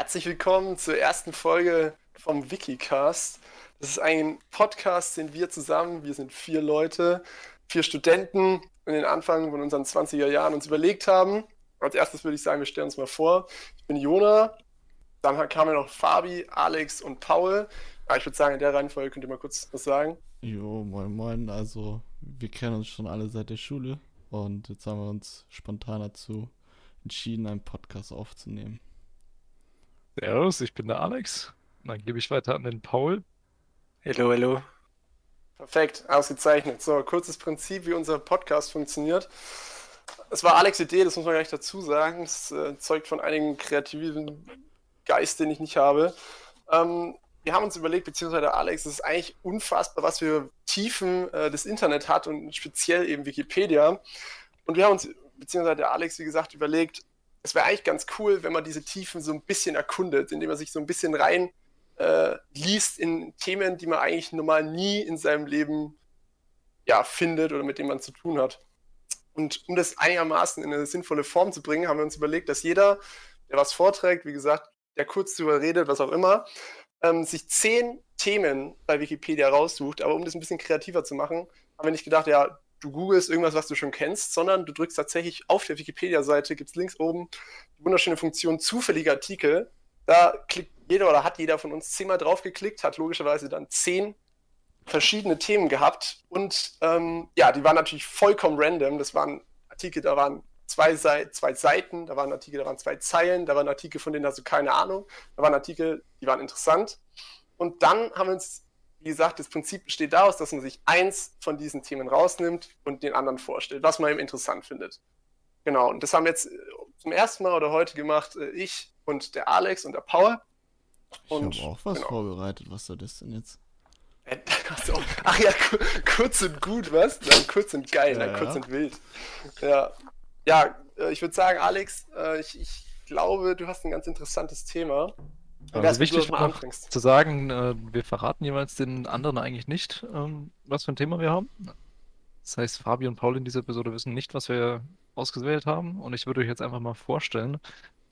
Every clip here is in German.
Herzlich willkommen zur ersten Folge vom Wikicast. Das ist ein Podcast, den wir zusammen, wir sind vier Leute, vier Studenten in den Anfang von unseren 20er Jahren uns überlegt haben. Als erstes würde ich sagen, wir stellen uns mal vor. Ich bin Jona, dann kamen noch Fabi, Alex und Paul. Ja, ich würde sagen, in der Reihenfolge könnt ihr mal kurz was sagen. Jo, moin moin. Also, wir kennen uns schon alle seit der Schule und jetzt haben wir uns spontan dazu entschieden, einen Podcast aufzunehmen. Servus, ich bin der Alex. Dann gebe ich weiter an den Paul. Hallo, hallo. Perfekt, ausgezeichnet. So, kurzes Prinzip, wie unser Podcast funktioniert. Es war Alex' Idee, das muss man gleich dazu sagen. Es äh, zeugt von einigen kreativen Geist, den ich nicht habe. Ähm, wir haben uns überlegt, beziehungsweise Alex, es ist eigentlich unfassbar, was für Tiefen äh, das Internet hat und speziell eben Wikipedia. Und wir haben uns, beziehungsweise der Alex, wie gesagt, überlegt, es wäre eigentlich ganz cool, wenn man diese Tiefen so ein bisschen erkundet, indem man sich so ein bisschen rein äh, liest in Themen, die man eigentlich normal nie in seinem Leben ja, findet oder mit denen man zu tun hat. Und um das einigermaßen in eine sinnvolle Form zu bringen, haben wir uns überlegt, dass jeder, der was vorträgt, wie gesagt, der kurz darüber redet, was auch immer, ähm, sich zehn Themen bei Wikipedia raussucht. Aber um das ein bisschen kreativer zu machen, haben wir nicht gedacht, ja, du googelst irgendwas, was du schon kennst, sondern du drückst tatsächlich auf der Wikipedia-Seite, gibt es links oben die wunderschöne Funktion zufällige Artikel. Da klickt jeder oder hat jeder von uns zehnmal draufgeklickt, hat logischerweise dann zehn verschiedene Themen gehabt. Und ähm, ja, die waren natürlich vollkommen random. Das waren Artikel, da waren zwei, Seite, zwei Seiten, da waren Artikel, da waren zwei Zeilen, da waren Artikel, von denen hast du keine Ahnung. Da waren Artikel, die waren interessant. Und dann haben wir uns wie gesagt, das Prinzip besteht daraus, dass man sich eins von diesen Themen rausnimmt und den anderen vorstellt, was man eben interessant findet. Genau, und das haben jetzt äh, zum ersten Mal oder heute gemacht, äh, ich und der Alex und der Paul. Und, ich habe auch was genau. vorbereitet. Was soll das denn jetzt? Äh, ach ja, kurz und gut, was? Dann kurz und geil, ja, dann kurz ja. und wild. Ja, ja ich würde sagen, Alex, ich, ich glaube, du hast ein ganz interessantes Thema. Also wichtig noch zu sagen, äh, wir verraten jeweils den anderen eigentlich nicht, ähm, was für ein Thema wir haben. Das heißt, Fabi und Paul in dieser Episode wissen nicht, was wir ausgewählt haben. Und ich würde euch jetzt einfach mal vorstellen,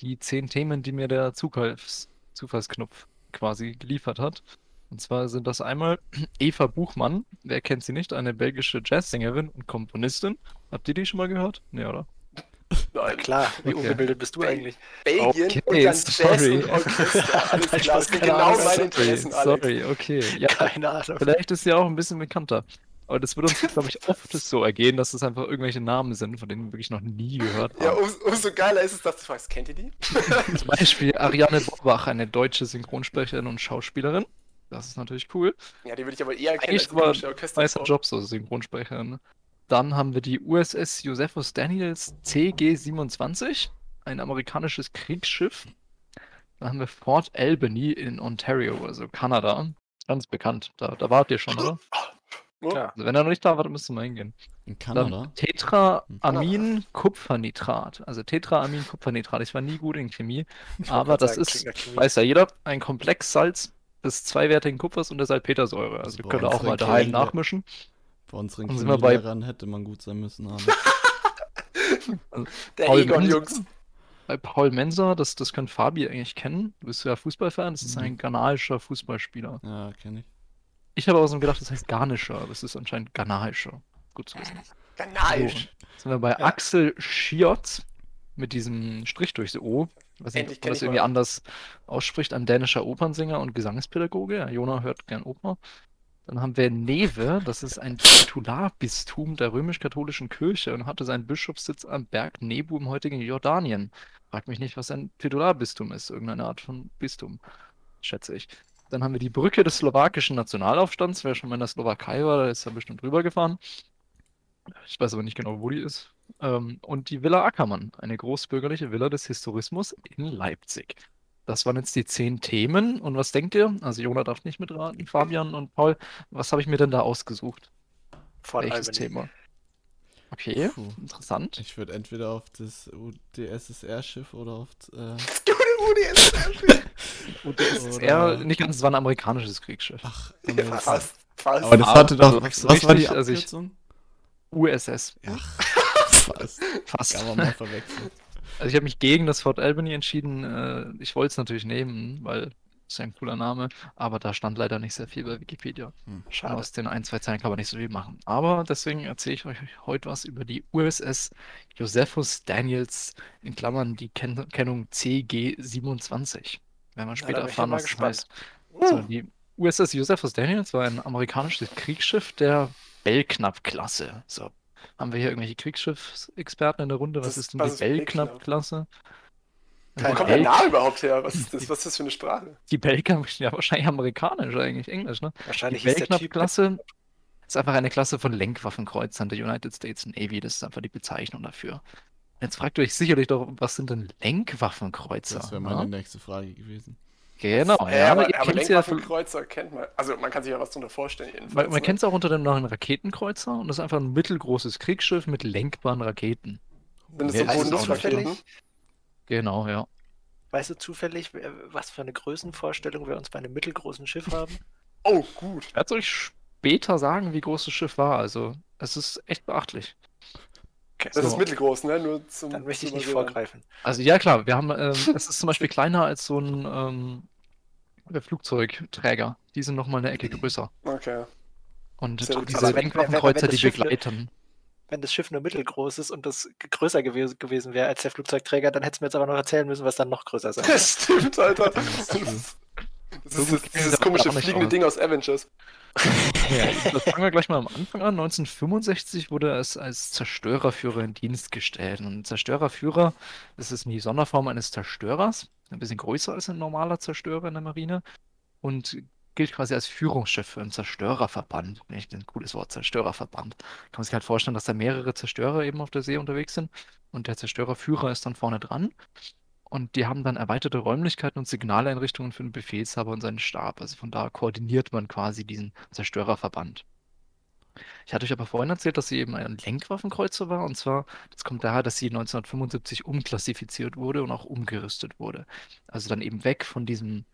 die zehn Themen, die mir der Zufalls Zufallsknopf quasi geliefert hat. Und zwar sind das einmal Eva Buchmann, wer kennt sie nicht, eine belgische Jazzsängerin und Komponistin. Habt ihr die schon mal gehört? Nee, oder? Na klar, wie okay. ungebildet bist du eigentlich? Belgien okay, und dann sorry. Jazz und Orchester. Alles klar, das sind genau Ahnung, meine Interessen, sorry, sorry, okay. Ja, keine Ahnung. Vielleicht ist sie auch ein bisschen bekannter. Aber das wird uns, glaube ich, oft so ergehen, dass es einfach irgendwelche Namen sind, von denen wir wirklich noch nie gehört haben. Ja, um, umso geiler ist es, dass du fragst, kennt ihr die? Zum Beispiel Ariane Borbach, eine deutsche Synchronsprecherin und Schauspielerin. Das ist natürlich cool. Ja, die würde ich aber eher kennen Eigentlich als aber nicer Job, so Synchronsprecherin. Dann haben wir die USS Josephus Daniels CG-27, ein amerikanisches Kriegsschiff. Dann haben wir Fort Albany in Ontario, also Kanada. Ganz bekannt. Da, da wart ihr schon, oder? Ja. Also wenn er noch nicht da war, dann müsst ihr mal hingehen. In Kanada? Dann Tetraamin Kupfernitrat. Also Tetraamin Kupfernitrat. Ich war nie gut in Chemie, aber das sagen, ist, weiß ja jeder, ein Komplexsalz des zweiwertigen Kupfers und der Salpetersäure. Also, also könnt ihr auch mal daheim nachmischen. Bei unseren Chemielehrern hätte man gut sein müssen. Aber. Der Paul Egon, Jungs. Bei Paul Menser, das, das kann Fabi eigentlich kennen. Du bist ja Fußballfan, das ist mhm. ein ghanaischer Fußballspieler. Ja, kenne ich. Ich habe aber so gedacht, das heißt ghanaischer, aber es ist anscheinend ghanaischer. Gut zu wissen. Ghanaisch. So, sind wir bei ja. Axel Schiotz mit diesem Strich durchs O. Ich weiß nicht, ob man das irgendwie mal. anders ausspricht. Ein dänischer Opernsänger und Gesangspädagoge. Ja, Jona hört gern Oper. Dann haben wir Neve, das ist ein Titularbistum der römisch-katholischen Kirche und hatte seinen Bischofssitz am Berg Nebu im heutigen Jordanien. Frag mich nicht, was ein Titularbistum ist. Irgendeine Art von Bistum, schätze ich. Dann haben wir die Brücke des slowakischen Nationalaufstands. Wer schon mal in der Slowakei war, der ist da bestimmt drüber gefahren. Ich weiß aber nicht genau, wo die ist. Ähm, und die Villa Ackermann, eine großbürgerliche Villa des Historismus in Leipzig. Das waren jetzt die zehn Themen. Und was denkt ihr? Also Jona darf nicht mitraten, Fabian und Paul. Was habe ich mir denn da ausgesust? Von Welches Albany. Thema? Okay, Puh. interessant. Ich würde entweder auf das UdSSR-Schiff oder auf äh... UdSSR-Schiff. UdSSR, nicht ganz, es war ein amerikanisches Kriegsschiff. Ach, ja, fast, fast. Aber das hatte doch, was richtig, war die Abkürzung? Also ich, USS. Ach, fast. fast. Kann man mal verwechseln. Also ich habe mich gegen das Fort Albany entschieden. Äh, ich wollte es natürlich nehmen, weil ist ja ein cooler Name, aber da stand leider nicht sehr viel bei Wikipedia. Hm. Schade. Aus den ein, zwei Zeilen kann man nicht so viel machen. Aber deswegen erzähle ich euch heute was über die USS Josephus Daniels, in Klammern die Ken Kennung CG-27. Werden wir später ja, erfahren, was das heißt. Uh. So, die USS Josephus Daniels war ein amerikanisches Kriegsschiff der Belknap-Klasse. So, haben wir hier irgendwelche Kriegsschiffsexperten in der Runde? Was das, ist denn die Belknap-Klasse? Wo kommt der Name überhaupt her? Was ist, das, was ist das für eine Sprache? Die Belknap, ja wahrscheinlich amerikanisch eigentlich, Englisch, ne? Wahrscheinlich die Belknap-Klasse ist einfach eine Klasse von Lenkwaffenkreuzern der United States Navy. Das ist einfach die Bezeichnung dafür. Jetzt fragt ihr euch sicherlich doch, was sind denn Lenkwaffenkreuzer? Das wäre meine ja? nächste Frage gewesen. Genau, ja, ja aber, aber Lenkwaffenkreuzer ja, kennt man, also man kann sich ja was darunter vorstellen jedenfalls. Man, man ne? kennt es auch unter dem Namen Raketenkreuzer und das ist einfach ein mittelgroßes Kriegsschiff mit lenkbaren Raketen. Sind das so Bodenluftraketen? Genau, ja. Weißt du zufällig, was für eine Größenvorstellung wir uns bei einem mittelgroßen Schiff haben? Oh, gut. Ich werde euch später sagen, wie groß das Schiff war. Also, es ist echt beachtlich. Okay. Das so. ist mittelgroß, ne? Nur zum, Dann möchte ich nicht vorgreifen. Also, ja, klar. Wir haben, ähm, es ist zum Beispiel kleiner als so ein ähm, Flugzeugträger. Die sind nochmal eine Ecke größer. Okay. Und diese Lenkwaffenkreuzer, die begleiten wenn das Schiff nur mittelgroß ist und das größer gew gewesen wäre als der Flugzeugträger, dann hättest du mir jetzt aber noch erzählen müssen, was dann noch größer sein Das stimmt, Alter. Das ist, das ist dieses komische fliegende Ding aus Avengers. Ja, das fangen wir gleich mal am Anfang an. 1965 wurde es als Zerstörerführer in Dienst gestellt. Und ein Zerstörerführer, das ist die Sonderform eines Zerstörers, ein bisschen größer als ein normaler Zerstörer in der Marine und gilt quasi als Führungsschiff für einen Zerstörerverband. Echt ein cooles Wort, Zerstörerverband. Kann man sich halt vorstellen, dass da mehrere Zerstörer eben auf der See unterwegs sind und der Zerstörerführer ist dann vorne dran. Und die haben dann erweiterte Räumlichkeiten und Signaleinrichtungen für den Befehlshaber und seinen Stab. Also von da koordiniert man quasi diesen Zerstörerverband. Ich hatte euch aber vorhin erzählt, dass sie eben ein Lenkwaffenkreuzer war. Und zwar, das kommt daher, dass sie 1975 umklassifiziert wurde und auch umgerüstet wurde. Also dann eben weg von diesem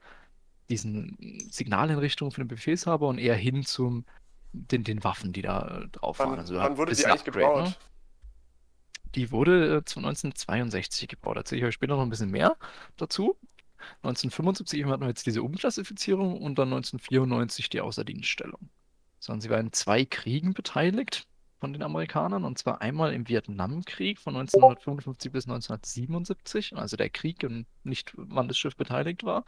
diesen Signaleinrichtungen für den Befehlshaber und eher hin zum den, den Waffen, die da drauf wann, waren. Also wann wurde die eigentlich Upgrade, gebaut? Ne? Die wurde äh, 1962 gebaut. Da erzähle ich euch später noch ein bisschen mehr dazu. 1975 hatten wir jetzt diese Umklassifizierung und dann 1994 die Außerdienststellung. So, sie war in zwei Kriegen beteiligt von den Amerikanern und zwar einmal im Vietnamkrieg von 1955 bis 1977, also der Krieg und nicht wann das Schiff beteiligt war.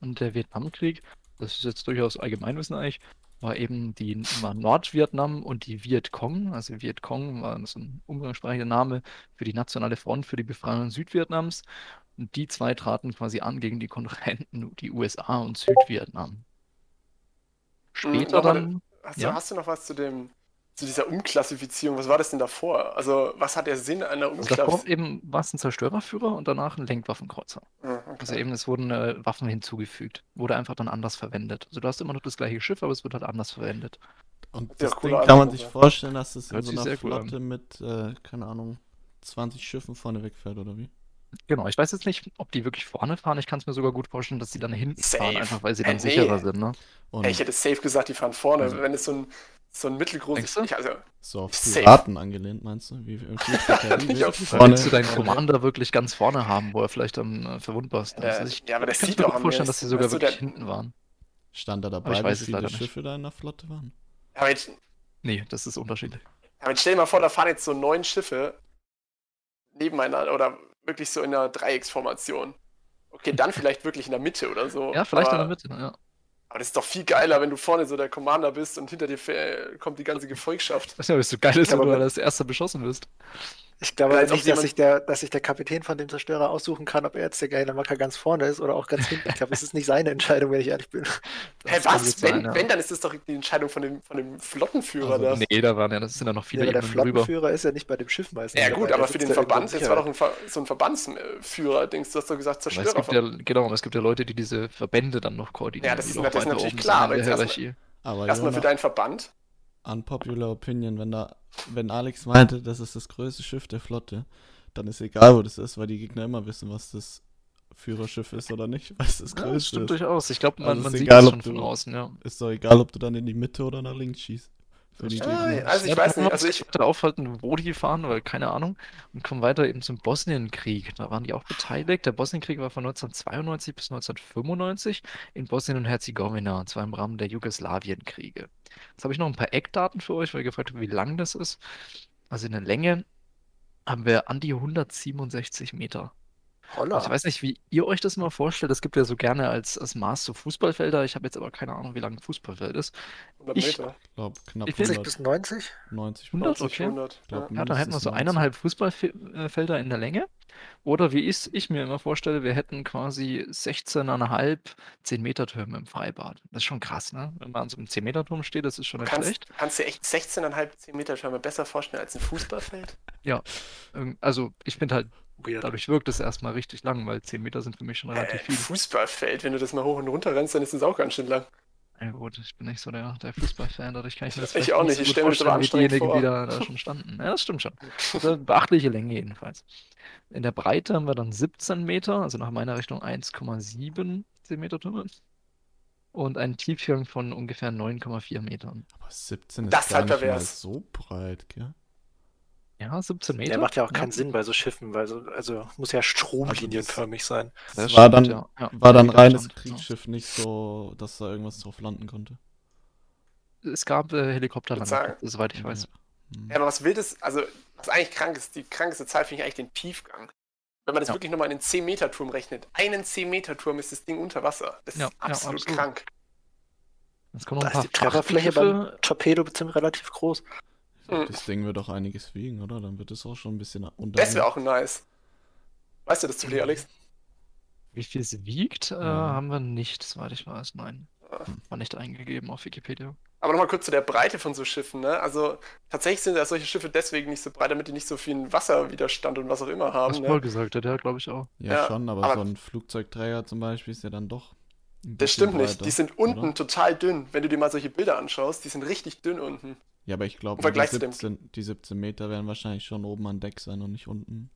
Und der Vietnamkrieg, das ist jetzt durchaus Allgemeinwissen eigentlich, war eben die war Nordvietnam und die Vietcong. Also Vietcong war so ein umgangssprachlicher Name für die Nationale Front für die Befreiung Südvietnams. Und die zwei traten quasi an gegen die Konkurrenten, die USA und Südvietnam. Hm, Später dann. Hast, ja? hast du noch was zu dem zu dieser Umklassifizierung, was war das denn davor? Also, was hat der Sinn einer Umklassifizierung? Also davor eben war es ein Zerstörerführer und danach ein Lenkwaffenkreuzer. Ah, okay. Also eben, es wurden äh, Waffen hinzugefügt. Wurde einfach dann anders verwendet. Also du hast immer noch das gleiche Schiff, aber es wird halt anders verwendet. Und das, das Ding kann man sich vorstellen, dass es in so einer Flotte cool mit, äh, keine Ahnung, 20 Schiffen vorne wegfährt, oder wie? Genau, ich weiß jetzt nicht, ob die wirklich vorne fahren. Ich kann es mir sogar gut vorstellen, dass sie dann hinten safe. fahren, einfach weil sie dann äh, sicherer nee. sind. Ne? Hey, ich hätte safe gesagt, die fahren vorne. Also, Wenn es so ein so ein mittelgroßes. Ich, also, so auf Piraten angelehnt, meinst du? Wie, wie Willst du deinen Commander wirklich ganz vorne haben, wo er vielleicht am äh, verwundbarsten äh, ist? Ich, ja, aber das sieht doch vorstellen, dass sie sogar wirklich hinten waren. Stand da dabei, wie viele Schiffe da in der Flotte waren? Aber jetzt, nee, das ist unterschiedlich. Aber jetzt stell dir mal vor, da fahren jetzt so neun Schiffe nebeneinander oder wirklich so in einer Dreiecksformation. Okay, dann vielleicht wirklich in der Mitte oder so. Ja, vielleicht in der Mitte, ja. Aber das ist doch viel geiler, wenn du vorne so der Commander bist und hinter dir kommt die ganze Gefolgschaft. Das ist ja, bist du geil ist, wenn du als erster beschossen wirst. Ich glaube ja, nicht, dass sich, der, dass sich der Kapitän von dem Zerstörer aussuchen kann, ob er jetzt der geile Macker ganz vorne ist oder auch ganz hinten. Ich glaube, es ist nicht seine Entscheidung, wenn ich ehrlich bin. Hä, was? Wenn, sein, ja. wenn, dann ist das doch die Entscheidung von dem, von dem Flottenführer also, da. Nee, da waren ja, das sind ja noch viele. Ja, der Flottenführer rüber. ist ja nicht bei dem Schiff meistens. Ja, gut, aber für den Verband, jetzt war doch ein Ver so ein Verbandsführer, denkst du, hast doch gesagt, Zerstörer. Es ja, genau, aber es gibt ja Leute, die diese Verbände dann noch koordinieren. Ja, das ist, das ist natürlich klar, aber jetzt erstmal erst für deinen Verband. Unpopular Opinion, wenn da, wenn Alex meinte, das ist das größte Schiff der Flotte, dann ist egal, wo das ist, weil die Gegner immer wissen, was das Führerschiff ist oder nicht, was das größte ja, das stimmt ist. durchaus. Ich glaube, man, also man sieht egal, das schon von außen, ja. Ist doch egal, ob du dann in die Mitte oder nach links schießt. Ah, also ich weiß nicht, also ich, weiter aufhalten, wo die fahren, oder keine Ahnung. Und kommen weiter eben zum Bosnienkrieg. Da waren die auch beteiligt. Der Bosnienkrieg war von 1992 bis 1995 in Bosnien und Herzegowina, und zwar im Rahmen der Jugoslawienkriege. Jetzt habe ich noch ein paar Eckdaten für euch, weil ihr gefragt habt, wie lang das ist. Also in der Länge haben wir an die 167 Meter. Holla. Ich weiß nicht, wie ihr euch das immer vorstellt. Das gibt ja so gerne als, als Maß so Fußballfelder. Ich habe jetzt aber keine Ahnung, wie lang ein Fußballfeld ist. 100 Ich- Meter, Ich glaube knapp Ich find- 40 bis 90? 190. 100, 90, okay. 100. Ich glaub, ja. Ja, dann hätten wir so 90. eineinhalb Fußballfelder in der Länge. Oder wie ich, ich mir immer vorstelle, wir hätten quasi 16,5 10-Meter-Türme im Freibad. Das ist schon krass, ne? Wenn man an so einem 10-Meter-Turm steht, das ist schon Du nicht kannst, schlecht. kannst dir echt 16,5 10 Meter Türme besser vorstellen als ein Fußballfeld? Ähm, Also, ich finde halt, Weird. dadurch wirkt es erstmal richtig lang, weil 10 Meter sind für mich schon relativ Äh, viel. Fußballfeld, wenn du das mal hoch und runter rennst, dann ist es auch ganz schön lang. Ja gut, ich bin nicht so der, der Fußballfan, dadurch kann ich mir das Ich auch nicht nicht, so ich gut stell mir das aber anstrengend diejenigen, vor. die da, da schon standen. Ja, das stimmt schon. Also eine beachtliche Länge jedenfalls. In der Breite haben wir dann 17 Meter, also nach meiner Rechnung 1,7 Meter Türme. Und einen Tiefgang von ungefähr 9,4 Metern. Aber 17 ist Das gar halt nicht so breit, gell? Ja, 17 Meter. Der macht ja auch Ja. keinen Sinn bei so Schiffen, weil so, also muss ja stromlinienförmig sein. Das war dann, ja. Ja, war dann reines ja. Kriegsschiff, nicht so, dass da irgendwas drauf landen konnte. Es gab äh, Helikopterlandungen, soweit ich weiß. Ja, aber was wildes, also, was eigentlich krank ist, die krankeste Zahl finde ich eigentlich den Tiefgang. Wenn man das Ja. wirklich nochmal in einen 10-Meter-Turm rechnet. Einen 10-Meter-Turm ist das Ding unter Wasser. Das Ja, ist ja, absolut absolut. krank. Jetzt kommen Da noch ein ist die paar Trefferfläche beim Torpedo bestimmt relativ groß. Hm. Das Ding wird auch einiges wiegen, oder? Dann wird es auch schon ein bisschen unter. Das wäre auch nice. Weißt du das zufällig, Alex? Wie viel es wiegt, äh, Ja. haben wir nicht, soweit ich weiß. Nein. Ah. War nicht eingegeben auf Wikipedia. Aber nochmal kurz zu der Breite von so Schiffen, ne? Also tatsächlich sind ja solche Schiffe deswegen nicht so breit, damit die nicht so viel Wasserwiderstand und was auch immer haben. Was Ne? Paul gesagt hat, ja, glaube ich auch. Ja, Ja, schon, aber, aber- so ein Flugzeugträger zum Beispiel ist ja dann doch. ein Das stimmt nicht. breiter, Die sind unten oder? total dünn. Wenn du dir mal solche Bilder anschaust, die sind richtig dünn unten. Ja, aber ich glaube, die, zu dem- 17 die 17 Meter werden wahrscheinlich schon oben an Deck sein und nicht unten.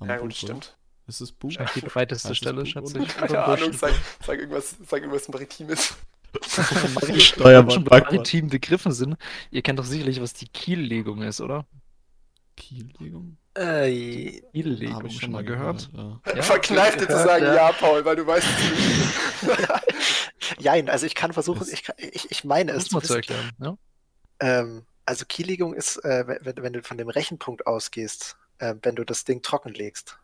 Am ja, gut, oder? stimmt. Ist es Bug? Wahrscheinlich die breiteste Stelle, schätze ich. Keine Ahnung, sag, sag, irgendwas, sag irgendwas Maritimes. Wenn Steuerbord, maritimen Begriffen sind, ihr kennt doch sicherlich, was die Kiellegung ist, oder? Kiellegung? Äh, Kiellegung, Habe ich schon mal gehört? ja. Ja, Verkneift dir zu gehört, sagen, ja. ja. Paul, weil du weißt es nicht. jein, also ich kann versuchen, ich, kann, ich, ich meine es Muss mal zu erklären. Ja? Ähm, also Kiellegung ist, äh, wenn, wenn du von dem Rechenpunkt ausgehst, äh, wenn du das Ding trockenlegst.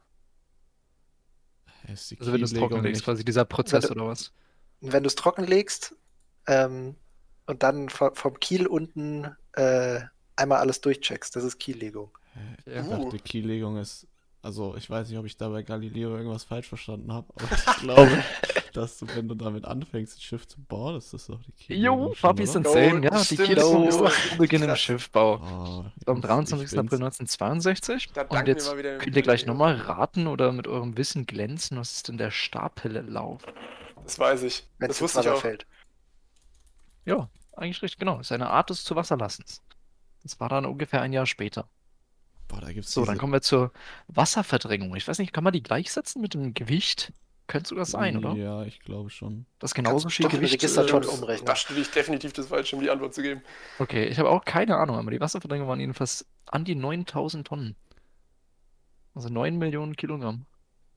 Ist die Also wenn du es trockenlegst, nicht- quasi dieser Prozess Wenn oder was? Und wenn du es trockenlegst ähm, und dann vo- vom Kiel unten äh, einmal alles durchcheckst, das ist Kiellegung. Hä? Ja. Ich Uh. dachte, Kiellegung ist. Also, ich weiß nicht, ob ich da bei Galileo irgendwas falsch verstanden habe, aber ich glaube, dass du, wenn du damit anfängst, ein Schiff zu bauen, ist das doch die Kiellegung. Jo, Papi ist insane. Ja, die. Kiellegung ist Beginn im. Schiffbau. Oh, Am ich 23. bin's. April 1962. Da Und jetzt könnt ihr gleich nochmal raten oder mit eurem Wissen glänzen. Was ist denn der Stapellauf? Das weiß ich. Wenn Das wusste ich auch. fällt. Ja, eigentlich richtig, genau. Das ist eine Art des Zuwasserlassens. Das war dann ungefähr ein Jahr später. Boah, da gibt's So, diese, dann kommen wir zur Wasserverdrängung. Ich weiß nicht, kann man die gleichsetzen mit dem Gewicht? Könnte sogar sein, oder? Ja, ich glaube schon. Das genauso viel Gewicht. Registerton äh, umrechnen. Da studiere ich definitiv das falsch, um die Antwort zu geben. Okay, ich habe auch keine Ahnung, aber die Wasserverdrängung waren jedenfalls an die 9000 Tonnen. Also 9 Millionen Kilogramm.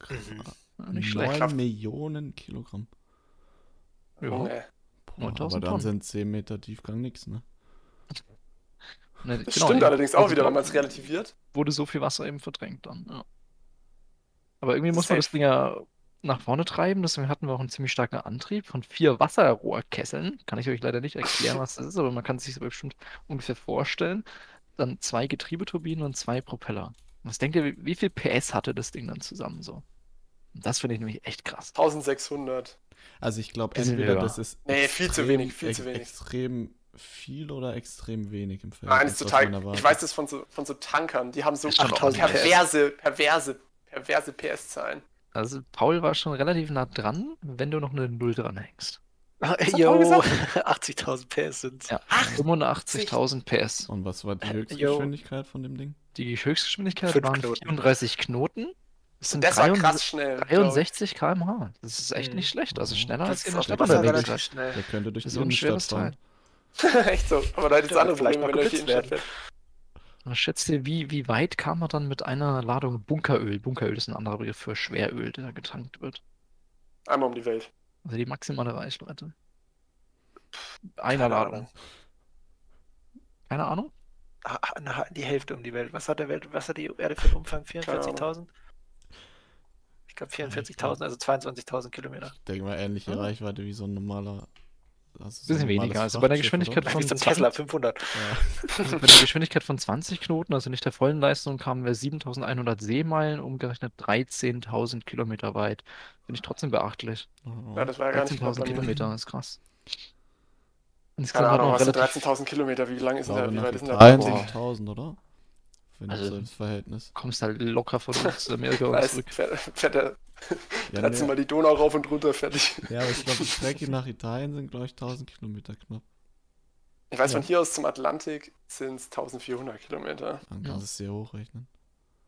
Mhm. Ja, nicht 9 schlecht. Kraft. Millionen Kilogramm. Ja. Junge. Boah, 9000 aber dann Tonnen. sind 10 Meter Tiefgang nix, ne? Ne, Das genau, stimmt allerdings auch Also wieder, wenn man es relativiert. Wurde so viel Wasser eben verdrängt dann, ja. Aber irgendwie muss man das. Ding ja nach vorne treiben, deswegen hatten wir auch einen ziemlich starken Antrieb von vier Wasserrohrkesseln. Kann ich euch leider nicht erklären, was das ist, aber man kann es sich bestimmt ungefähr vorstellen. Dann zwei Getriebeturbinen und zwei Propeller. Was denkt ihr, wie, viel PS hatte das Ding dann zusammen so? Und das finde ich nämlich echt krass. 1600. Also ich glaube, entweder höher. das ist Nee, viel zu wenig, viel zu wenig. extrem viel oder extrem wenig im Verhältnis. Nein, ist total. Ich weiß das von so, von so Tankern. Die haben so Ist schon 8000 ordentlich. perverse, perverse, perverse PS-Zahlen. Also Paul war schon relativ nah dran, wenn du noch eine Null dranhängst. Jo, gesagt? 80.000 PS sind Ja, 85.000 PS. Und was war die Jo. Höchstgeschwindigkeit von dem Ding? Die Höchstgeschwindigkeit Fünf waren Knoten. 34 Knoten. Das sind Das war 63 krass schnell. glaub ich. 63 km/h. Das ist echt Mhm. nicht schlecht. Also schneller Das als in ist der Stadt unterwegs schnell. Der könnte durch Das die ist Innenstadt fahren. Echt so. Aber da hat jetzt andere Probleme, wenn er durch die Innenstadt fährt. Ihr, wie, wie weit kam er dann mit einer Ladung Bunkeröl? Bunkeröl ist ein anderer Begriff für Schweröl, der getankt wird. Einmal um die Welt. Also die maximale Reichweite. Einer Ladung. Keine Ahnung? Die Hälfte um die Welt. Was hat, der Welt, was hat die Erde für einen Umfang? 44.000? Ich glaube 44.000, also 22.000 Kilometer. Ich denke mal ähnliche ja. Reichweite wie so ein normaler also bisschen weniger. Also bei der Geschwindigkeit von Tesla 500. Ja. Also bei der Geschwindigkeit von 20 Knoten, also nicht der vollen Leistung, kamen wir 7100 Seemeilen, umgerechnet 13.000 Kilometer weit. Finde ich trotzdem beachtlich. Ja, das war ja 13.000 Kilometer, ist krass. Und Keine Ahnung, was sind 13.000 Kilometer? Wie lang ist denn der? Wie weit ist denn der? 13.000, oder? Wenn also, das Verhältnis. kommst halt locker von uns Amerika und zurück. Fährt, fährt er ja, du mal die Donau rauf und runter, fertig. Ja, aber ich glaube, die Strecke nach Italien sind, glaube ich, 1000 Kilometer knapp. Ich weiß, ja. von hier aus zum Atlantik sind es 1400 Kilometer. Dann kannst du es sehr hochrechnen.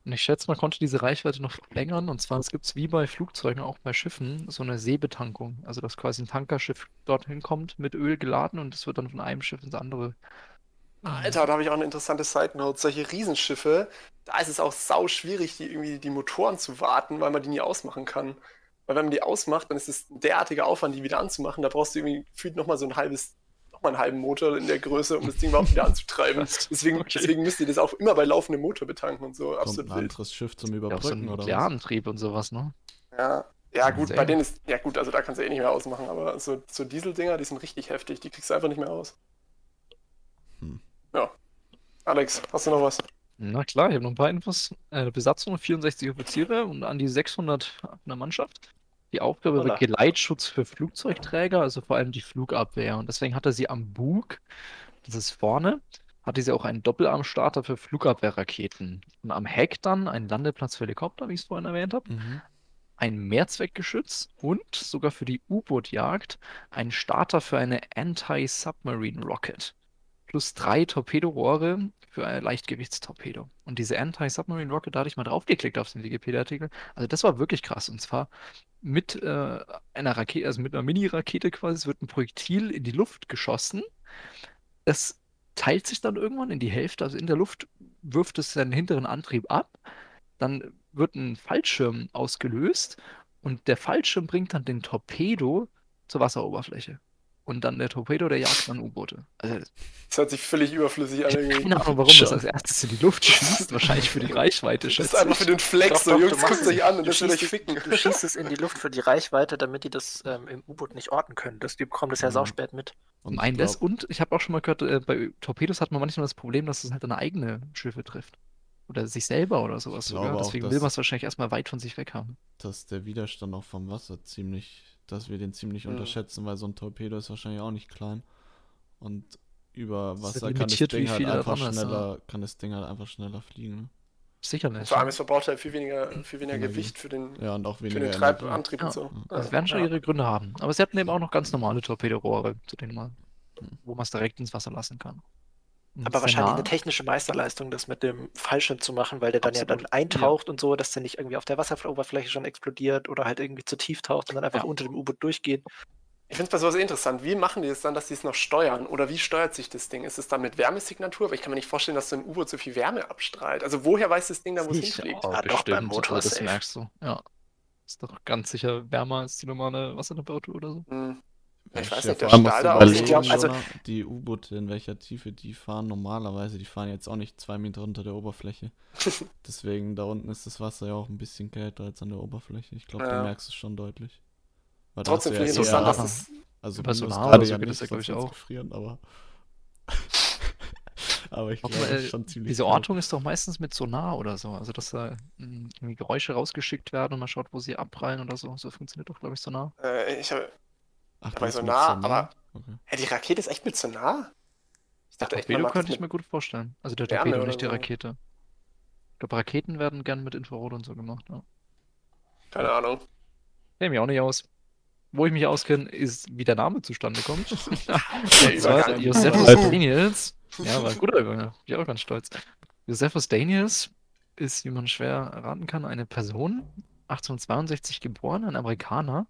Und ich schätze, man konnte diese Reichweite noch verlängern. Und zwar, es gibt es wie bei Flugzeugen, auch bei Schiffen, so eine Seebetankung. Also, dass quasi ein Tankerschiff dorthin kommt, mit Öl geladen und es wird dann von einem Schiff ins andere Alter, da habe ich auch eine interessante Side Note. Solche Riesenschiffe, da ist es auch sau schwierig, die irgendwie die Motoren zu warten, weil man die nie ausmachen kann. Weil wenn man die ausmacht, dann ist es ein derartiger Aufwand, die wieder anzumachen. Da brauchst du irgendwie gefühlt nochmal so ein halbes, nochmal einen halben Motor in der Größe, um das Ding überhaupt wieder anzutreiben. Deswegen, okay. deswegen müsst ihr das auch immer bei laufendem Motor betanken und so. Kommt Absolut ein anderes Schiff zum Überbrücken ja, so oder Antrieb und sowas, ne? Ja. Ja, gut, bei denen ist, ja gut, also da kannst du eh nicht mehr ausmachen, aber so, so Dieseldinger, die sind richtig heftig, die kriegst du einfach nicht mehr aus. Ja. Alex, hast du noch was? Na klar, ich habe noch ein paar Infos. Eine Besatzung, 64 Offiziere und an die 600 von der Mannschaft. Die Aufgabe war Geleitschutz für Flugzeugträger, also vor allem die Flugabwehr. Und deswegen hatte sie am Bug, das ist vorne, hatte sie auch einen Doppelarmstarter für Flugabwehrraketen. Und am Heck dann einen Landeplatz für Helikopter, wie ich es vorhin erwähnt habe. Mhm. Ein Mehrzweckgeschütz und sogar für die U-Boot-Jagd ein Starter für eine Anti-Submarine Rocket plus drei Torpedorohre für ein Leichtgewichtstorpedo. Und diese Anti-Submarine Rocket, da hatte ich mal draufgeklickt auf den Wikipedia-Artikel. Also das war wirklich krass. Und zwar mit äh, einer Rakete, also mit einer Mini-Rakete quasi, es wird ein Projektil in die Luft geschossen. Es teilt sich dann irgendwann in die Hälfte, also in der Luft wirft es seinen hinteren Antrieb ab. Dann wird ein Fallschirm ausgelöst und der Fallschirm bringt dann den Torpedo zur Wasseroberfläche. Und dann der Torpedo, der jagt dann U-Boote. Also, das hört sich völlig überflüssig an. Keine Ahnung, warum das als erstes in die Luft schießt. Wahrscheinlich für die Reichweite. Das ist einfach für den Flex. Doch, so, Jungs, guckt euch an und das will euch ficken. Du schießt es in die Luft für die Reichweite, damit die das ähm, im U-Boot nicht orten können. Das, die bekommen das ja mhm. sauspät mit. Und ein das und ich habe auch schon mal gehört, äh, bei Torpedos hat man manchmal das Problem, dass es halt eine eigene Schiffe trifft. Oder sich selber oder sowas sogar. Deswegen auch, will man es wahrscheinlich erstmal weit von sich weg haben. Dass der Widerstand auch vom Wasser ziemlich dass wir den ziemlich ja. unterschätzen, weil so ein Torpedo ist wahrscheinlich auch nicht klein. Und über Wasser kann das Ding halt einfach schneller, ist, kann das Ding halt einfach schneller fliegen. Ne? Sicherlich. Vor allem, es verbraucht halt viel weniger, viel weniger Energie. Gewicht für den, ja, und auch weniger für den Treibantrieb ja. und so. Das werden schon ihre Gründe haben. Aber sie hatten eben auch noch ganz normale Torpedorohre, zu denen man, hm. wo man es direkt ins Wasser lassen kann. Aber wahrscheinlich eine technische Meisterleistung, das mit dem Fallschirm zu machen, weil der dann Absolut. ja dann eintaucht ja. und so, dass der nicht irgendwie auf der Wasseroberfläche schon explodiert oder halt irgendwie zu tief taucht und dann einfach ja. unter dem U-Boot durchgeht. Ich finde es bei sowas interessant. Wie machen die es dann, dass sie es noch steuern? Oder wie steuert sich das Ding? Ist es dann mit Wärmesignatur? Weil ich kann mir nicht vorstellen, dass so ein U-Boot so viel Wärme abstrahlt. Also woher weiß das Ding dann, wo es hinfliegt? Ja, doch beim Motor. Das merkst du. Ja. Ist doch ganz sicher wärmer als die normale Wassertemperatur oder so. Hm. Ich weiß nicht, der Stahl da aussieht. Also, die U-Boote, in welcher Tiefe die fahren normalerweise, die fahren jetzt auch nicht zwei Meter unter der Oberfläche. Deswegen, da unten ist das Wasser ja auch ein bisschen kälter als an der Oberfläche. Ich glaube, ja. da merkst du es schon deutlich. Weil Trotzdem finde ich interessant, dass es. Also, bei Sonar gerade ja nicht, das glaube ich auch. Gefrieren, aber. aber ich glaube, äh, schon ziemlich. Diese Ortung ist doch meistens mit Sonar oder so. Also, dass da hm, irgendwie Geräusche rausgeschickt werden und man schaut, wo sie abprallen oder so. So funktioniert doch, glaube ich, Sonar. Äh, ich habe Ach, aber so nah, aber okay. ja, die Rakete ist echt mit so nah? Ich dachte, echt, Torpedo könnte ich mir gut vorstellen. Also der Torpedo, nicht die so. Rakete. Ich glaube, Raketen werden gern mit Infrarot und so gemacht. Ja. Keine Ahnung. Kenne mich auch nicht aus. Wo ich mich auskenne, ist, wie der Name zustande kommt. und zwar Josephus Daniels. Ja, war ein guter Übergang. Bin ich auch ganz stolz. Josephus Daniels ist, wie man schwer erraten kann, eine Person, 1862 geboren, ein Amerikaner,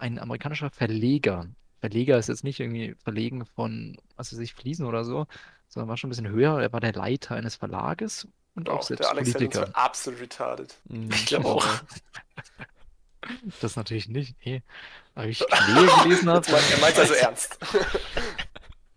ein amerikanischer Verleger Verleger ist jetzt nicht irgendwie verlegen von, was weiß ich, Fliesen oder so, sondern war schon ein bisschen höher. Er war der Leiter eines Verlages und auch, auch selbst der Alex Politiker. Alex absolut retarded. Mhm, ich glaube auch. Das natürlich nicht, nee. Aber ich Klee gelesen habe. Er meint also ernst.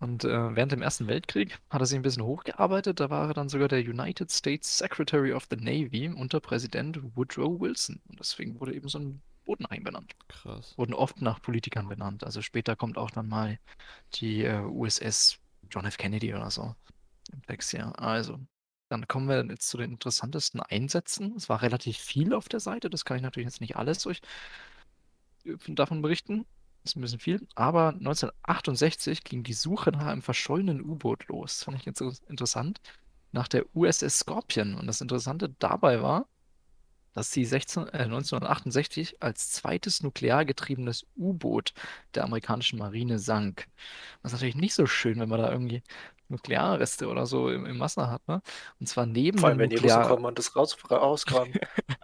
Und äh, während dem Ersten Weltkrieg hat er sich ein bisschen hochgearbeitet. Da war er dann sogar der United States Secretary of the Navy unter Präsident Woodrow Wilson. Und deswegen wurde eben so ein Bodenei benannt. Krass. Wurden oft nach Politikern benannt. Also später kommt auch dann mal die äh, USS John F. Kennedy oder so im Text hier. Also, dann kommen wir jetzt zu den interessantesten Einsätzen. Es war relativ viel auf der Seite. Das kann ich natürlich jetzt nicht alles durch, äh, davon berichten ist ein bisschen viel. Aber 1968 ging die Suche nach einem verschollenen U-Boot los. Das fand ich jetzt so interessant. Nach der USS Scorpion. Und das Interessante dabei war, dass sie 16, äh, 1968 als zweites nuklear getriebenes U-Boot der amerikanischen Marine sank. Das ist natürlich nicht so schön, wenn man da irgendwie Nuklearreste oder so im, im Wasser hat. Ne? Und zwar neben Vor allem, wenn Nuklear... die Russen kommen und das raus, rausgraben.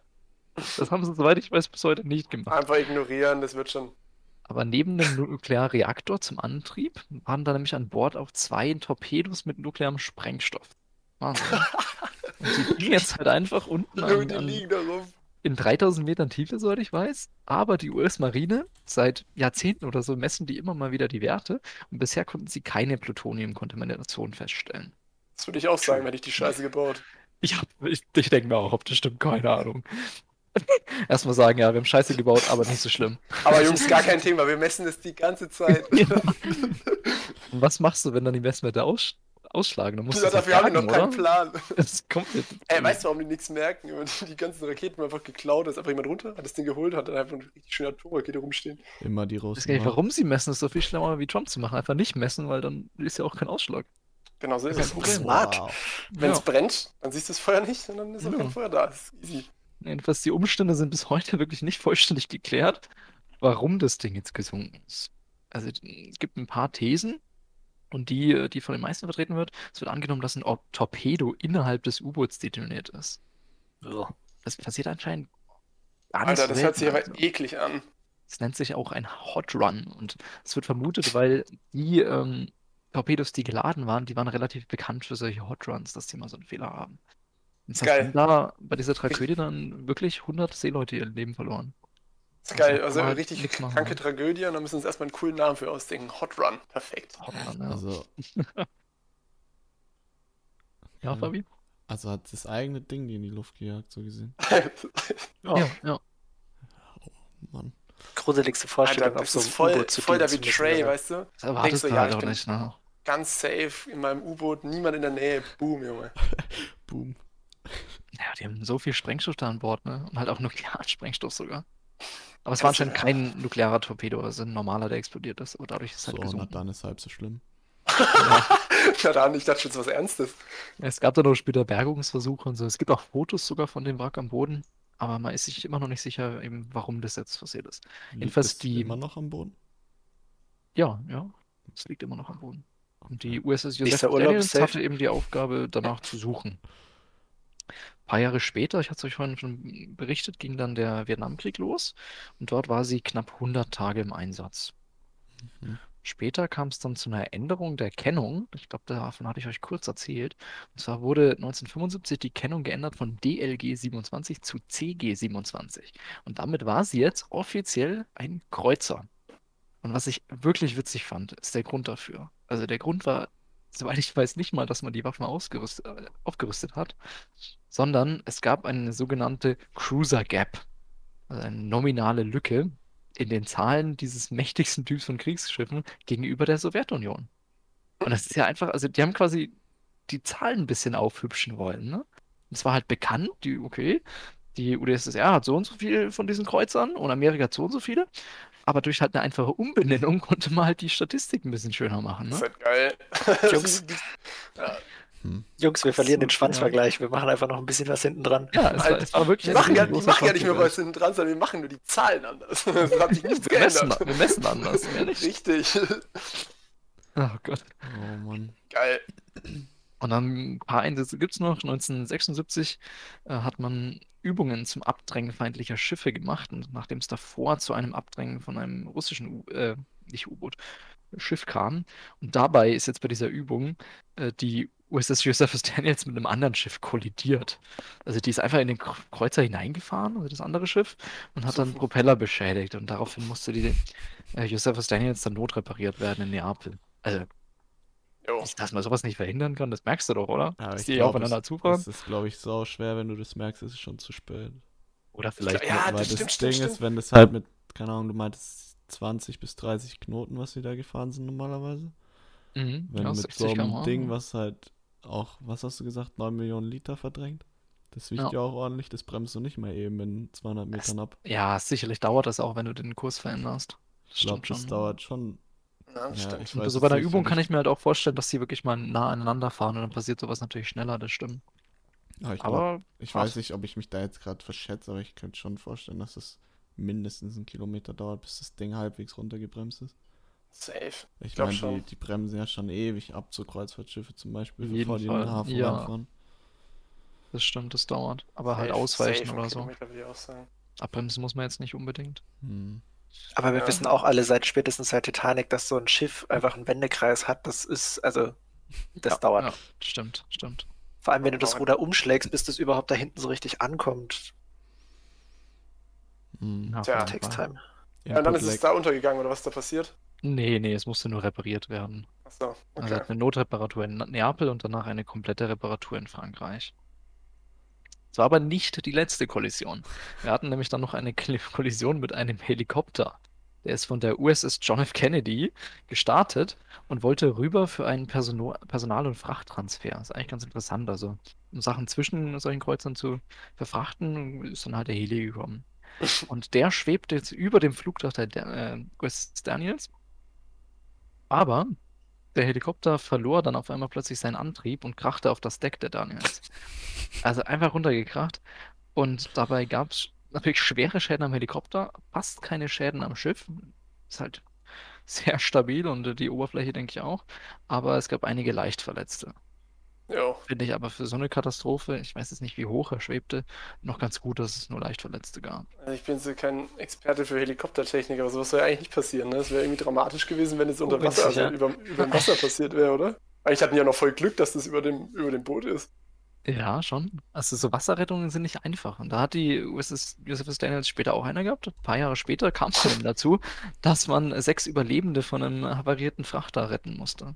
das haben sie, soweit ich weiß, bis heute nicht gemacht. Einfach ignorieren, das wird schon. Aber neben dem Nuklearreaktor zum Antrieb waren da nämlich an Bord auch zwei Torpedos mit nuklearem Sprengstoff. Wahnsinn. Und die liegen jetzt halt einfach unten an, an, in 3000 Metern Tiefe, soweit ich weiß. Aber die US-Marine, seit Jahrzehnten oder so, messen die immer mal wieder die Werte. Und bisher konnten sie keine Plutonium-Kontamination feststellen. Das würde ich auch sagen, wenn ich die Scheiße gebaut. Ich, ich, ich denke mir auch, ob das stimmt, keine Ahnung. Erstmal sagen, ja, wir haben Scheiße gebaut, aber nicht so schlimm. Aber Jungs, gar kein Thema, wir messen das die ganze Zeit. ja. Und was machst du, wenn dann die Messwerte aus ausschlagen? Dann musst ja, dafür haben wir noch keinen Plan. Das kommt jetzt. Ey, weißt du, warum die nichts merken? Die ganzen Raketen einfach geklaut, ist einfach jemand runter, hat das Ding geholt, hat dann einfach eine richtig schöne Atomrakete rumstehen. Immer die raus. Ich weiß gar nicht, warum sie messen, das ist so viel schlimmer wie Trump zu machen. Einfach nicht messen, weil dann ist ja auch kein Ausschlag. Genau so ist es. Smart. Wow. Wenn es ja. brennt, dann siehst du das Feuer nicht und dann ist auch ja. kein Feuer da. Das ist easy. Jedenfalls die Umstände sind bis heute wirklich nicht vollständig geklärt, warum das Ding jetzt gesunken ist. Also es gibt ein paar Thesen und die, die von den meisten vertreten wird. Es wird angenommen, dass ein Torpedo innerhalb des U-Boots detoniert ist. Das passiert anscheinend Alter, das hört sich aber also. eklig an. Es nennt sich auch ein Hot Run und es wird vermutet, weil die ähm, Torpedos, die geladen waren, die waren relativ bekannt für solche Hot Runs, dass die mal so einen Fehler haben. Jetzt geil. da bei dieser Tragödie dann wirklich 100 Seeleute ihr Leben verloren. Das ist geil, also halt richtig kranke Tragödie und dann müssen wir uns erstmal einen coolen Namen für ausdenken. Hot Run, perfekt. Hot Run, ja. Also. ja, Fabi? Also hat das eigene Ding die in die Luft gejagt, so gesehen. ja. ja, ja. Oh, Mann. Gruseligste Vorstellung Alter, das auf so ist voll, voll der Betray, weißt du? Das erwartest du ja, halt ich bin nicht, ne? ganz safe in meinem U-Boot, niemand in der Nähe. Boom, Junge. Boom. Ja, die haben so viel Sprengstoff da an Bord, ne? Und halt auch Nuklearsprengstoff sogar. Aber es war anscheinend kein nuklearer Torpedo, also ein normaler, der explodiert ist. Aber dadurch ist es halt so, gesunken. na dann ist halb so schlimm. ja. ja, dann, ich dachte schon, es was Ernstes. Es gab dann auch später Bergungsversuche und so. Es gibt auch Fotos sogar von dem Wrack am Boden. Aber man ist sich immer noch nicht sicher, eben, warum das jetzt passiert ist. Liegt Jedenfalls die. immer noch am Boden? Ja, ja. Es liegt immer noch am Boden. Und die USS Joseph Daniels hatte eben die Aufgabe, danach zu suchen paar Jahre später, ich hatte es euch vorhin schon berichtet, ging dann der Vietnamkrieg los und dort war sie knapp 100 Tage im Einsatz. Mhm. Später kam es dann zu einer Änderung der Kennung. Ich glaube, davon hatte ich euch kurz erzählt. Und zwar wurde 1975 die Kennung geändert von DLG 27 zu CG 27. Und damit war sie jetzt offiziell ein Kreuzer. Und was ich wirklich witzig fand, ist der Grund dafür. Also der Grund war soweit ich weiß, nicht mal, dass man die Waffen ausgerüstet, äh, aufgerüstet hat, sondern es gab eine sogenannte Cruiser Gap, also eine nominale Lücke in den Zahlen dieses mächtigsten Typs von Kriegsschiffen gegenüber der Sowjetunion. Und das ist ja einfach, also die haben quasi die Zahlen ein bisschen aufhübschen wollen. Ne? Es war halt bekannt, die, okay, die UdSSR hat so und so viel von diesen Kreuzern und Amerika hat so und so viele aber durch halt eine einfache Umbenennung konnte man halt die Statistik ein bisschen schöner machen. Ne? Das ist halt geil. Jungs, ja. hm. Jungs wir verlieren den Schwanzvergleich. Ja. Wir machen einfach noch ein bisschen was hinten dran. Ja, es, war, es war wirklich. Wir machen, ja, die machen ja nicht mehr was hinten dran, sondern wir machen nur die Zahlen anders. Das hat sich nichts wir geändert. Messen, wir messen anders. Richtig. Oh Gott. Oh Mann. Geil. Und dann ein paar Einsätze gibt es noch. 1976 äh, hat man Übungen zum Abdrängen feindlicher Schiffe gemacht. Und nachdem es davor zu einem Abdrängen von einem russischen äh, nicht U-Boot, Schiff kam. Und dabei ist jetzt bei dieser Übung äh, die USS Josephus Daniels mit einem anderen Schiff kollidiert. Also die ist einfach in den Kreuzer hineingefahren, also das andere Schiff, und hat so dann Propeller beschädigt. Und daraufhin musste die äh, Josephus Daniels dann notrepariert werden in Neapel. Also, jo. dass man sowas nicht verhindern kann, das merkst du doch, oder? Ja, dass die glaub, aufeinander zufahren. Das ist, glaube ich, so schwer, wenn du das merkst, ist es schon zu spät. Oder vielleicht. Ja, weil das, das stimmt, Ding stimmt, ist, wenn das halt mit, keine Ahnung, du meintest 20 bis 30 Knoten, was sie da gefahren sind normalerweise. Mhm, wenn ja, mit so einem Ding, was halt auch, was hast du gesagt, 9 Millionen Liter verdrängt? Das wiegt ja. ja auch ordentlich, das bremst du nicht mehr eben in 200 Metern ab. Ja, sicherlich dauert das auch, wenn du den Kurs veränderst. Das ich glaube, das dauert schon. Ja, ja stimmt. Weiß, also bei einer Übung kann ich mir halt auch vorstellen, dass sie wirklich mal nah aneinander fahren und dann passiert sowas natürlich schneller, das stimmt. Ja, ich aber glaub, ich weiß nicht, ob ich mich da jetzt gerade verschätze, aber ich könnte schon vorstellen, dass es mindestens einen Kilometer dauert, bis das Ding halbwegs runtergebremst ist. Safe. Ich, ich meine, die, die bremsen ja schon ewig ab, so Kreuzfahrtschiffe zum Beispiel, bevor die in den Hafen ja. reinfahren. Das stimmt, das dauert. Aber halt safe, halt ausweichen safe, oder so. Abbremsen muss man jetzt nicht unbedingt. Hm. Aber wir ja. wissen auch alle seit spätestens seit Titanic, dass so ein Schiff einfach einen Wendekreis hat. Das ist, also, das ja, dauert. Ja, stimmt, stimmt. Vor allem, wenn du das Ruder umschlägst, bis das überhaupt da hinten so richtig ankommt. Hm. Ja, Texttime. Ja, und dann ist es da untergegangen, oder was da passiert? Nee, nee, es musste nur repariert werden. Achso, okay. Also eine Notreparatur in Neapel und danach eine komplette Reparatur in Frankreich. Es war aber nicht die letzte Kollision. Wir hatten nämlich dann noch eine Kollision mit einem Helikopter. Der ist von der USS John F. Kennedy gestartet und wollte rüber für einen Person Personal- und Frachttransfer. Das ist eigentlich ganz interessant. Also, um Sachen zwischen solchen Kreuzern zu verfrachten, ist dann halt der Heli gekommen. Und der schwebt jetzt über dem Flugdach der äh, USS Daniels aber der Helikopter verlor dann auf einmal plötzlich seinen Antrieb und krachte auf das Deck der Daniels. Also einfach runtergekracht. Und dabei gab es natürlich schwere Schäden am Helikopter, fast keine Schäden am Schiff. Ist halt sehr stabil und die Oberfläche denke ich auch. Aber es gab einige Leichtverletzte. Ja. Finde ich aber für so eine Katastrophe, ich weiß jetzt nicht, wie hoch er schwebte, noch ganz gut, dass es nur Leichtverletzte gab. Also ich bin so kein Experte für Helikoptertechnik, aber sowas soll ja eigentlich nicht passieren. Ne? Das wäre irgendwie dramatisch gewesen, wenn es oh, unter Wasser, also über, über dem Wasser passiert wäre, oder? Eigentlich hatten ja noch voll Glück, dass das über dem, über dem Boot ist. Ja, schon. Also so Wasserrettungen sind nicht einfach. Und da hat die USS Josephus Daniels später auch einer gehabt. Ein paar Jahre später kam es dann dazu, dass man sechs Überlebende von einem havarierten Frachter retten musste.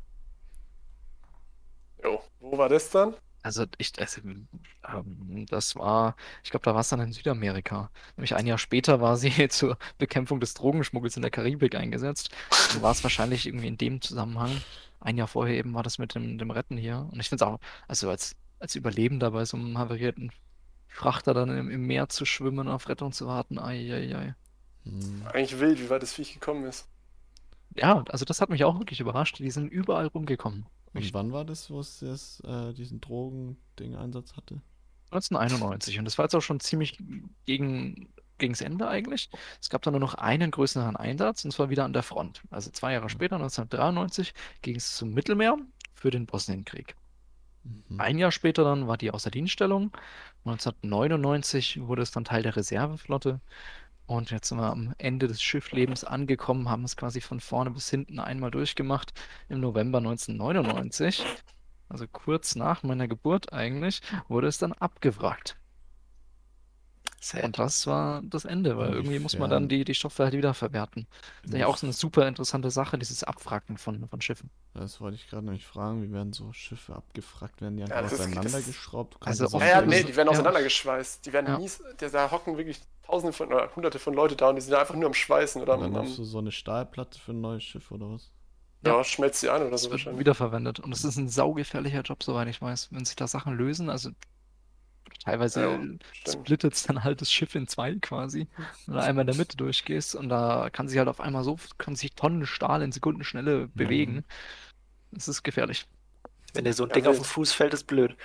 Wo war das dann? Also ich, also, ähm, das war, ich glaube, da war es dann in Südamerika. Nämlich ein Jahr später war sie zur Bekämpfung des Drogenschmuggels in der Karibik eingesetzt. Dann war es wahrscheinlich irgendwie in dem Zusammenhang. Ein Jahr vorher eben war das mit dem, dem Retten hier. Und ich finde es auch, also als, als Überlebender bei so einem havarierten Frachter dann im, im Meer zu schwimmen, auf Rettung zu warten, ai, ai, ai. Hm. Eigentlich wild, wie weit das Viech gekommen ist. Ja, also das hat mich auch wirklich überrascht. Die sind überall rumgekommen. Und wann war das, wo es das, äh, diesen Drogending-Einsatz hatte? 1991. Und das war jetzt auch schon ziemlich gegen, gegens Ende eigentlich. Es gab dann nur noch einen größeren Einsatz und zwar wieder an der Front. Also zwei Jahre später, 1993, ging es zum Mittelmeer für den Bosnienkrieg. Mhm. Ein Jahr später dann war die Außerdienststellung. 1999 wurde es dann Teil der Reserveflotte und jetzt sind wir am Ende des Schifflebens angekommen, haben es quasi von vorne bis hinten einmal durchgemacht im November 1999. Also kurz nach meiner Geburt eigentlich, wurde es dann abgewrackt. Sad. Und das war das Ende, weil irgendwie muss man dann die, die Stoffe halt wieder verwerten. Das ist ja auch so eine super interessante Sache, dieses Abwracken von, von Schiffen. Das wollte ich gerade nämlich fragen, wie werden so Schiffe abgefrackt? Werden die einfach ja, auseinandergeschraubt? Also, ja, ja, nee, die werden auseinandergeschweißt. Die werden ja. mies, da hocken wirklich tausende von, oder hunderte von Leute da und die sind einfach nur am Schweißen oder am, am... du so eine Stahlplatte für ein neues Schiff oder was? Ja, ja schmelzt sie an oder so wahrscheinlich. Wiederverwendet. Und das ist ein saugefährlicher Job, soweit ich weiß. Wenn sich da Sachen lösen, also teilweise ja, splittet es dann halt das Schiff in zwei quasi. Wenn du einmal in der Mitte durchgehst und da kann sich halt auf einmal so, kann sich Tonnen Stahl in Sekundenschnelle bewegen. Mhm. Das ist gefährlich. Wenn dir so ein Ding auf den Fuß fällt, ist blöd.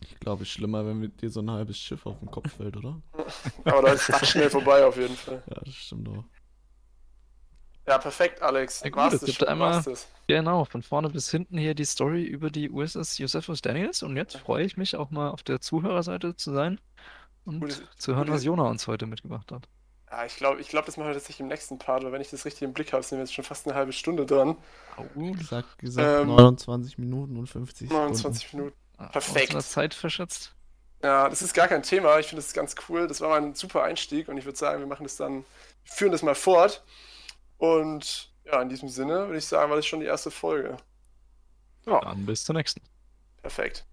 Ich glaube, es ist schlimmer, wenn mit dir so ein halbes Schiff auf den Kopf fällt, oder? Aber da ist es schnell vorbei auf jeden Fall. Ja, das stimmt auch. Ja, perfekt, Alex. Ja, gut, es gibt einmal, genau, von vorne bis hinten hier die Story über die USS Josephus Daniels und jetzt freue ich mich auch mal auf der Zuhörerseite zu sein und Gute, zu hören, was Jona uns heute mitgebracht hat. Ja, ich glaube, ich glaub, das machen wir tatsächlich im nächsten Part, weil wenn ich das richtig im Blick habe, sind wir jetzt schon fast eine halbe Stunde dran. Oh, gesagt, gesagt ähm, 29 Minuten und 50 29 Sekunden. Minuten. Ah, Perfekt. Hast Zeit verschätzt? Ja, das ist gar kein Thema. Ich finde das ganz cool. Das war mal ein super Einstieg und ich würde sagen, wir machen das dann, führen das mal fort. Und ja, in diesem Sinne würde ich sagen, war das schon die erste Folge. Ja. Dann bis zur nächsten. Perfekt.